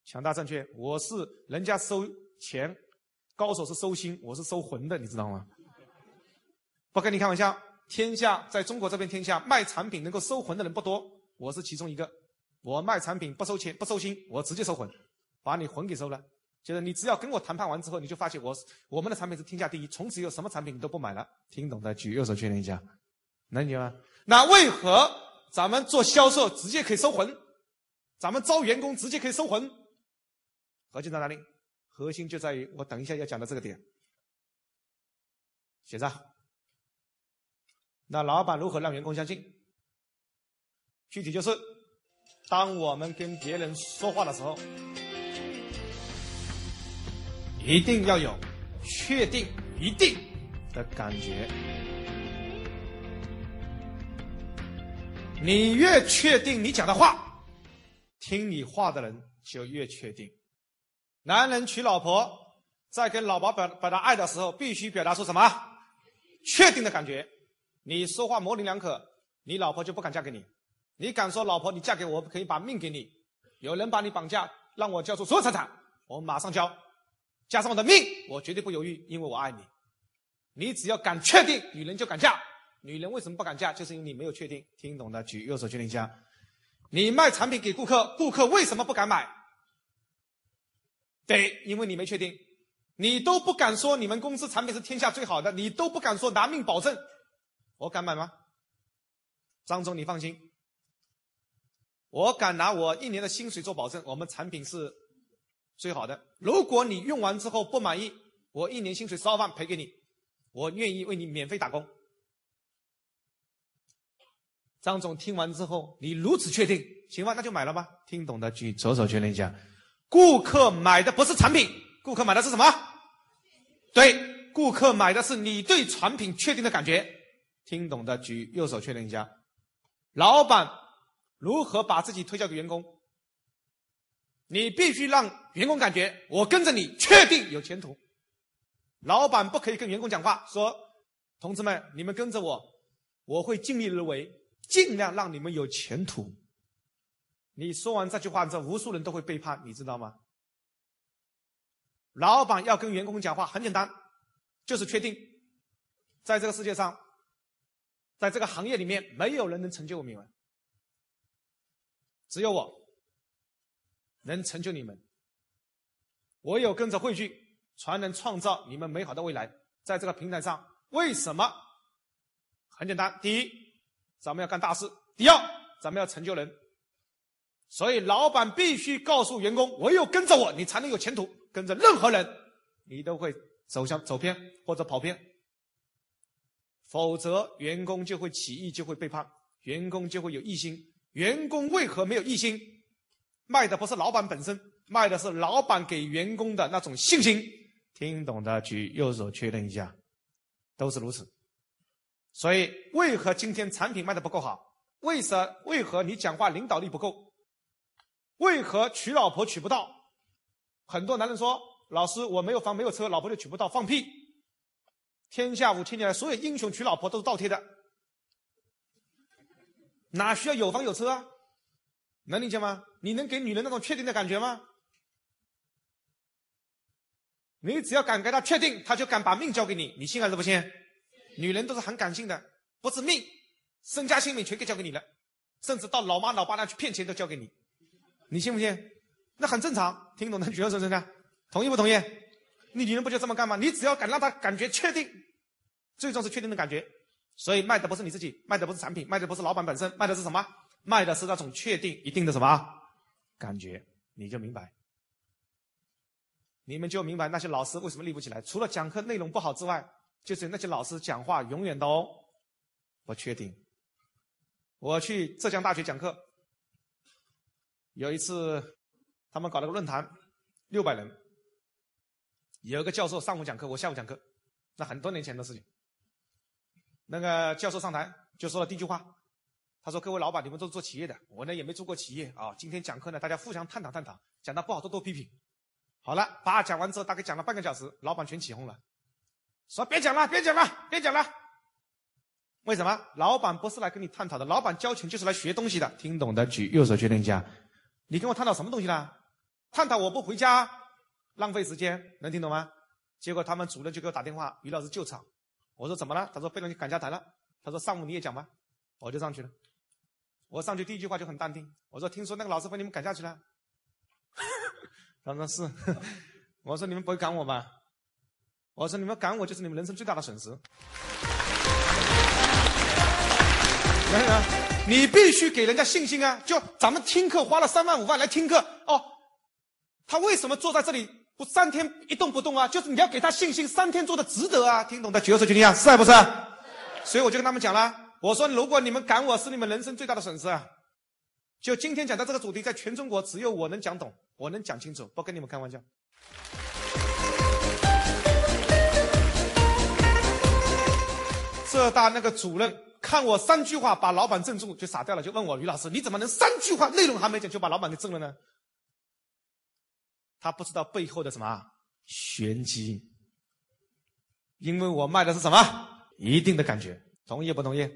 强大正确，我是人家收钱，高手是收心，我是收魂的，你知道吗？不跟你开玩笑。天下在中国这边天下卖产品能够收魂的人不多，我是其中一个。我卖产品不收钱不收心，我直接收魂，把你魂给收了。就是你只要跟我谈判完之后，你就发现我我们的产品是天下第一，从此以后什么产品你都不买了。听懂的举右手确认一下，能理解吗？那为何咱们做销售直接可以收魂？咱们招员工直接可以收魂？核心在哪里？核心就在于我等一下要讲的这个点，写上。那老板如何让员工相信？具体就是，当我们跟别人说话的时候，一定要有确定、一定的感觉。你越确定你讲的话，听你话的人就越确定。男人娶老婆，在跟老婆表表达爱的时候，必须表达出什么？确定的感觉。你说话模棱两可，你老婆就不敢嫁给你。你敢说老婆，你嫁给我可以把命给你？有人把你绑架，让我交出所有财产，我马上交，加上我的命，我绝对不犹豫，因为我爱你。你只要敢确定，女人就敢嫁。女人为什么不敢嫁？就是因为你没有确定。听懂的举右手确定一下。你卖产品给顾客，顾客为什么不敢买？对，因为你没确定。你都不敢说你们公司产品是天下最好的，你都不敢说拿命保证。我敢买吗？张总，你放心，我敢拿我一年的薪水做保证，我们产品是最好的。如果你用完之后不满意，我一年薪水十二万赔给你，我愿意为你免费打工。张总听完之后，你如此确定，行吧，那就买了吧。听懂的举左手确认一下。顾客买的不是产品，顾客买的是什么？对，顾客买的是你对产品确定的感觉。听懂的举右手确认一下。老板如何把自己推销给员工？你必须让员工感觉我跟着你，确定有前途。老板不可以跟员工讲话说：“同志们，你们跟着我，我会尽力而为，尽量让你们有前途。”你说完这句话，这无数人都会背叛，你知道吗？老板要跟员工讲话很简单，就是确定，在这个世界上。在这个行业里面，没有人能成就我们，只有我能成就你们。我有跟着汇聚，才能创造你们美好的未来。在这个平台上，为什么？很简单，第一，咱们要干大事；第二，咱们要成就人。所以，老板必须告诉员工：唯有跟着我，你才能有前途。跟着任何人，你都会走向走偏或者跑偏。否则，员工就会起义，就会背叛。员工就会有异心。员工为何没有异心？卖的不是老板本身，卖的是老板给员工的那种信心。听懂的举右手确认一下，都是如此。所以，为何今天产品卖的不够好？为什为何你讲话领导力不够？为何娶老婆娶不到？很多男人说：“老师，我没有房没有车，老婆就娶不到。”放屁！天下五千年来，所有英雄娶老婆都是倒贴的，哪需要有房有车啊？能理解吗？你能给女人那种确定的感觉吗？你只要敢给她确定，她就敢把命交给你，你信还是不信？女人都是很感性的，不是命，身家性命全给交给你了，甚至到老妈老爸那去骗钱都交给你，你信不信？那很正常，听懂的举个手，看看，同意不同意？你女人不就这么干吗？你只要敢让她感觉确定，最终是确定的感觉。所以卖的不是你自己，卖的不是产品，卖的不是老板本身，卖的是什么？卖的是那种确定一定的什么感觉？你就明白，你们就明白那些老师为什么立不起来。除了讲课内容不好之外，就是那些老师讲话永远都不确定。我去浙江大学讲课，有一次。他们搞了个论坛，六百人，有一个教授上午讲课，我下午讲课，那很多年前的事情。那个教授上台就说了第一句话，他说：“各位老板，你们都是做企业的，我呢也没做过企业啊。今天讲课呢，大家互相探讨探讨，讲的不好多多批评。”好了，把讲完之后，大概讲了半个小时，老板全起哄了，说：“别讲了，别讲了，别讲了。”为什么？老板不是来跟你探讨的，老板交钱就是来学东西的。听懂的举右手确定一下，你跟我探讨什么东西呢？探讨我不回家，浪费时间，能听懂吗？结果他们主任就给我打电话，于老师救场。我说怎么了？他说被人赶下台了。他说上午你也讲吧，我就上去了。我上去第一句话就很淡定，我说听说那个老师被你们赶下去了。他说是。我说你们不会赶我吧？我说你们赶我就是你们人生最大的损失。你必须给人家信心啊！就咱们听课花了三万五万来听课哦。他为什么坐在这里三天一动不动啊？就是你要给他信心，三天做的值得啊！听懂的举手决定啊，是不是？所以我就跟他们讲了，我说如果你们赶我是你们人生最大的损失啊！就今天讲的这个主题，在全中国只有我能讲懂，我能讲清楚，不跟你们开玩笑。浙大那个主任看我三句话把老板镇住，就傻掉了，就问我于老师，你怎么能三句话内容还没讲就把老板给震了呢？他不知道背后的什么玄机，因为我卖的是什么一定的感觉，同意不同意？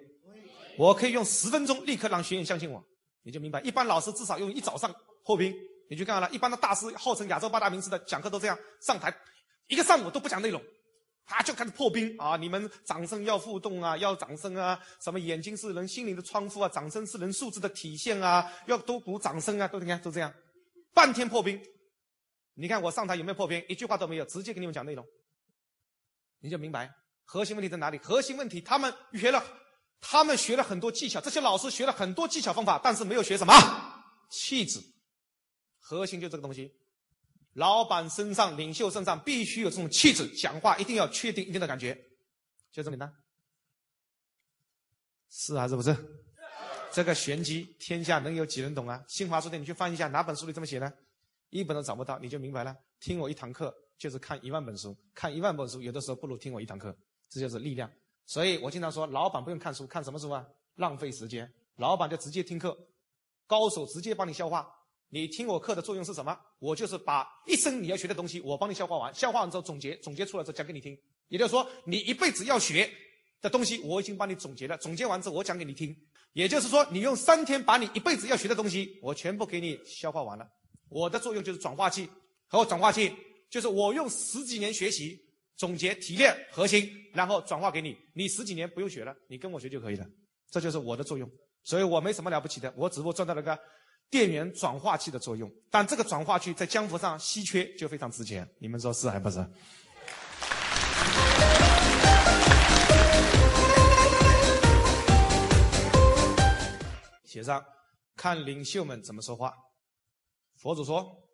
我可以用十分钟立刻让学员相信我，你就明白。一般老师至少用一早上破冰，你去看了，一般的大师号称亚洲八大名师的讲课都这样，上台一个上午都不讲内容，他就开始破冰啊！你们掌声要互动啊，要掌声啊！什么眼睛是人心灵的窗户啊，掌声是人素质的体现啊，要多鼓掌声啊，都你看都这样，半天破冰。你看我上台有没有破冰？一句话都没有，直接给你们讲内容，你就明白核心问题在哪里。核心问题，他们学了，他们学了很多技巧，这些老师学了很多技巧方法，但是没有学什么气质。核心就这个东西，老板身上、领袖身上必须有这种气质，讲话一定要确定一定的感觉，就这么简单。是还是不是？这个玄机，天下能有几人懂啊？新华书店，你去翻一下，哪本书里这么写的？一本都找不到，你就明白了。听我一堂课就是看一万本书，看一万本书有的时候不如听我一堂课，这就是力量。所以我经常说，老板不用看书，看什么书啊？浪费时间。老板就直接听课，高手直接帮你消化。你听我课的作用是什么？我就是把一生你要学的东西，我帮你消化完，消化完之后总结，总结出来之后讲给你听。也就是说，你一辈子要学的东西，我已经帮你总结了。总结完之后，我讲给你听。也就是说，你用三天把你一辈子要学的东西，我全部给你消化完了。我的作用就是转化器，和转化器就是我用十几年学习总结提炼核心，然后转化给你。你十几年不用学了，你跟我学就可以了。这就是我的作用，所以我没什么了不起的，我只不过赚到了个电源转化器的作用。但这个转化器在江湖上稀缺，就非常值钱。你们说是还不是？写上，看领袖们怎么说话。佛祖说：“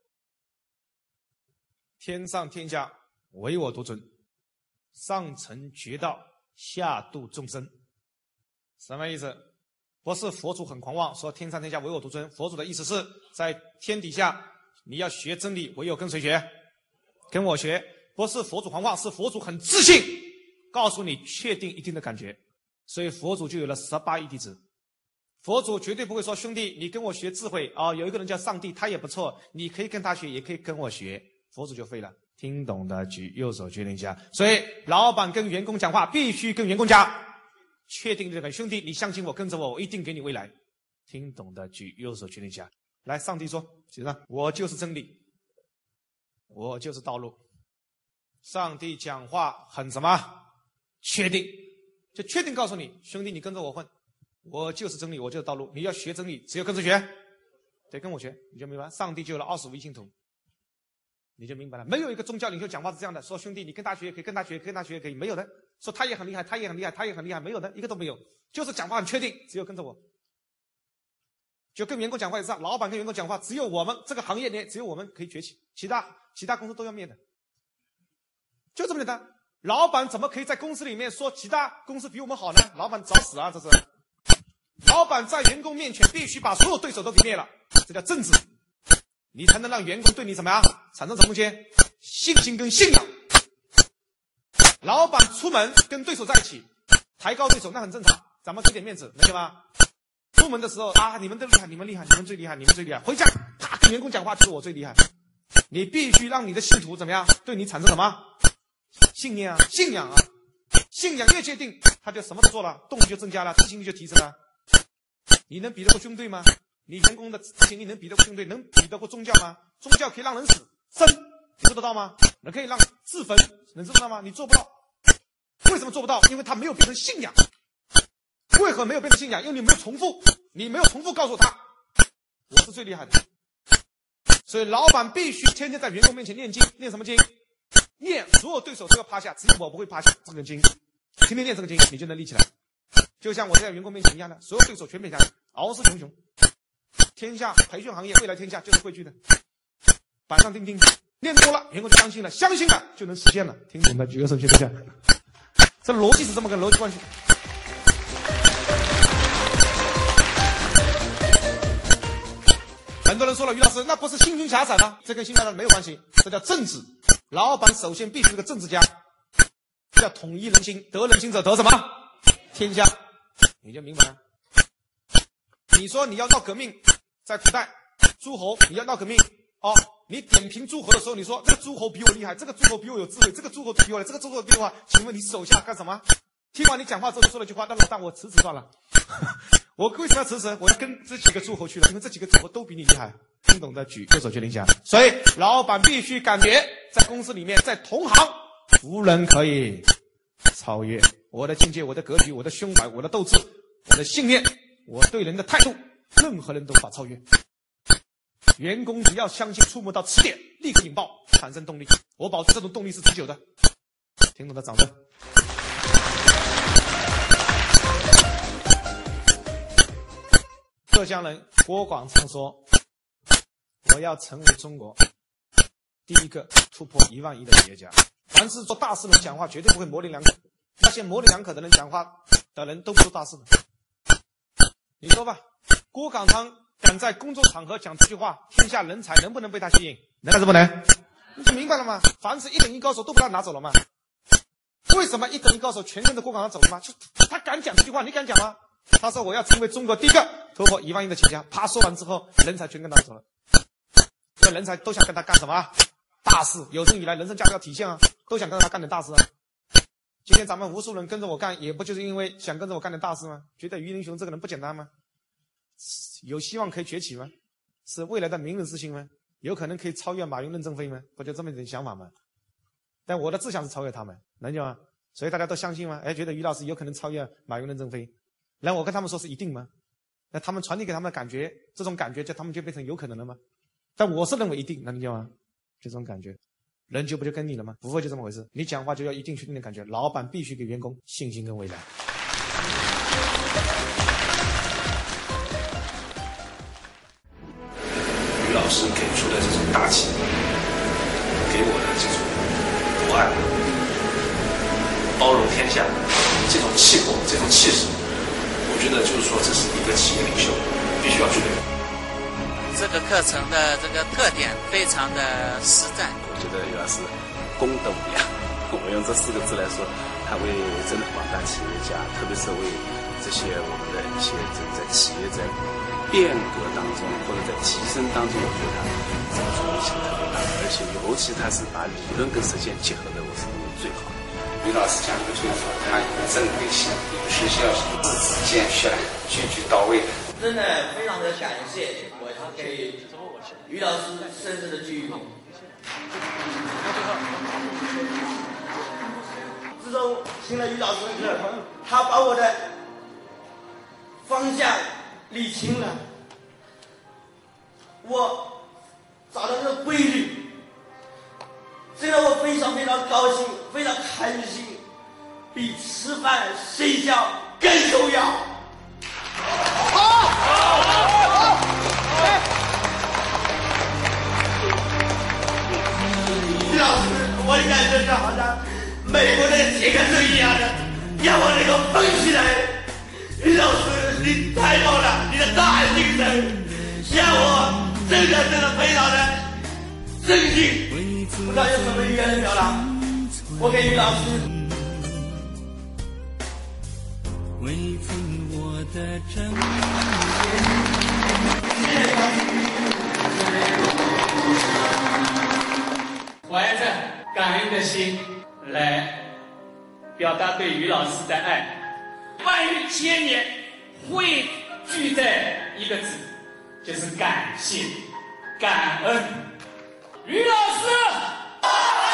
天上天下唯我独尊，上承绝道，下度众生。”什么意思？不是佛祖很狂妄，说天上天下唯我独尊。佛祖的意思是在天底下，你要学真理，唯有跟谁学？跟我学。不是佛祖狂妄，是佛祖很自信，告诉你确定一定的感觉。所以佛祖就有了十八亿弟子。佛祖绝对不会说兄弟，你跟我学智慧啊！有一个人叫上帝，他也不错，你可以跟他学，也可以跟我学。佛祖就废了。听懂的举右手，确定一下。所以老板跟员工讲话，必须跟员工讲，确定这个兄弟，你相信我，跟着我，我一定给你未来。听懂的举右手，确定一下。来，上帝说，写上，我就是真理，我就是道路。上帝讲话很什么？确定，就确定告诉你，兄弟，你跟着我混，我就是真理，我就是道路。你要学真理，只有跟着学？得跟我学，你就明白。上帝就有了二十五亿信徒，你就明白了。没有一个宗教领袖讲话是这样的，说兄弟，你跟他学也可以，跟他学，跟他学也可以，没有的。说他也很厉害，他也很厉害，他也很厉害，没有的，一个都没有。就是讲话很确定，只有跟着我。就跟员工讲话也是，老板跟员工讲话，只有我们这个行业里只有我们可以崛起，其他其他公司都要灭的。就这么简单，老板怎么可以在公司里面说其他公司比我们好呢？老板找死啊！这是，老板在员工面前必须把所有对手都给灭了，这叫正直，你才能让员工对你怎么样产生什么东西？信心跟信仰。老板出门跟对手在一起，抬高对手那很正常，咱们给点面子，能行吗？出门的时候啊，你们都厉害，你们厉害，你们最厉害，你们最厉害。回家啪跟员工讲话，就是我最厉害。你必须让你的信徒怎么样对你产生什么？信念啊，信仰啊，信仰越坚定，他就什么都做了，动力就增加了，执行力就提升了。你能比得过军队吗？你员工的执行力能比得过军队？能比得过宗教吗？宗教可以让人死生，你做得到吗？能可以让自焚，能做得到吗？你做不到。为什么做不到？因为他没有变成信仰。为何没有变成信仰？因为你没有重复，你没有重复告诉他，我是最厉害的。所以老板必须天天在员工面前念经，念什么经？念所有对手都要趴下，只有我不会趴下。这个经，天天念这个经，你就能立起来。就像我在员工面前一样的，所有对手全撇下来，傲视群雄。天下培训行业，未来天下就是汇聚的。板上钉钉，练多了，员工就相信了，相信了就能实现了。听懂的举个手，去一下。这逻辑是这么个逻辑关系。很多人说了，于老师，那不是心胸狭窄吗？这跟心胸狭窄没有关系，这叫政治。老板首先必须是个政治家，要统一人心，得人心者得什么？天下，你就明白了。你说你要闹革命，在古代，诸侯你要闹革命，哦，你点评诸侯的时候，你说这个诸侯比我厉害，这个诸侯比我有智慧，这个诸侯比我，这个诸侯比我，请问你手下干什么？听完你讲话之后，说了句话，那老大我辞职算了。<laughs> 我为什么要辞职？我要跟这几个诸侯去了，因为这几个诸侯都比你厉害。听懂的举右手，去领奖。所以老板必须感觉，在公司里面，在同行，无人可以超越我的境界、我的格局、我的胸怀、我的斗志、我的信念、我对人的态度，任何人都无法超越。员工只要相信，触摸到磁点，立刻引爆，产生动力。我保证这种动力是持久的。听懂的掌声。浙江人郭广昌说。我要成为中国第一个突破一万亿的企业家。凡是做大事的人讲话，绝对不会模棱两可。那些模棱两可的人讲话的人都不是大事的。你说吧，郭广昌敢在工作场合讲这句话，天下人才能不能被他吸引？能还是不能？你就明白了吗？凡是一等一高手都被他拿走了吗？为什么一等一高手全跟着郭广昌走了吗？就他敢讲这句话，你敢讲吗？他说我要成为中国第一个突破一万亿的企业家。啪说完之后，人才全跟他走了。这人才都想跟他干什么大事？有生以来人生价值要体现啊，都想跟着他干点大事啊。今天咱们无数人跟着我干，也不就是因为想跟着我干点大事吗？觉得于林雄这个人不简单吗？有希望可以崛起吗？是未来的名人之星吗？有可能可以超越马云、任正非吗？不就这么一点想法吗？但我的志向是超越他们，能解吗？所以大家都相信吗？哎，觉得于老师有可能超越马云、任正非，那我跟他们说是一定吗？那他们传递给他们的感觉，这种感觉就他们就变成有可能了吗？但我是认为一定能理解吗？就这种感觉，人就不就跟你了吗？不会就这么回事。你讲话就要一定确定的感觉。老板必须给员工信心跟未来。于老师给出的这种大气，给我的这种博爱、包容天下这种气魄、这种气势，我觉得就是说，这是一个企业领袖必须要具备的。这个课程的这个特点非常的实在。觉得于老师功德无量。我用这四个字来说，他为真的广大企业家，特别是为这些我们的一些这个在企业在变革当中或者在提升当中，我觉得他这个作用性特别大，而且尤其他是把理论跟实践结合的，我是认为最好的。于老师讲的就是说，他有正规性、有时效性、字字见血、句句到位的。真的非常的感谢，我给于老师深深的鞠躬。自从听了于老师的课，他把我的方向理清了，我找到这个规律，这让我非常非常高兴，非常开心，比吃饭睡觉更重要。我的感受是好像美国的杰克逊一样的，让我能够蹦起来。于老师，你太棒了，你的大精神让我真的真的非常的震惊。不知道有什么语言来表达？我给于老师。微风我的正怀着感恩的心来表达对于老师的爱，万语千言汇聚在一个字，就是感谢、感恩。于老师。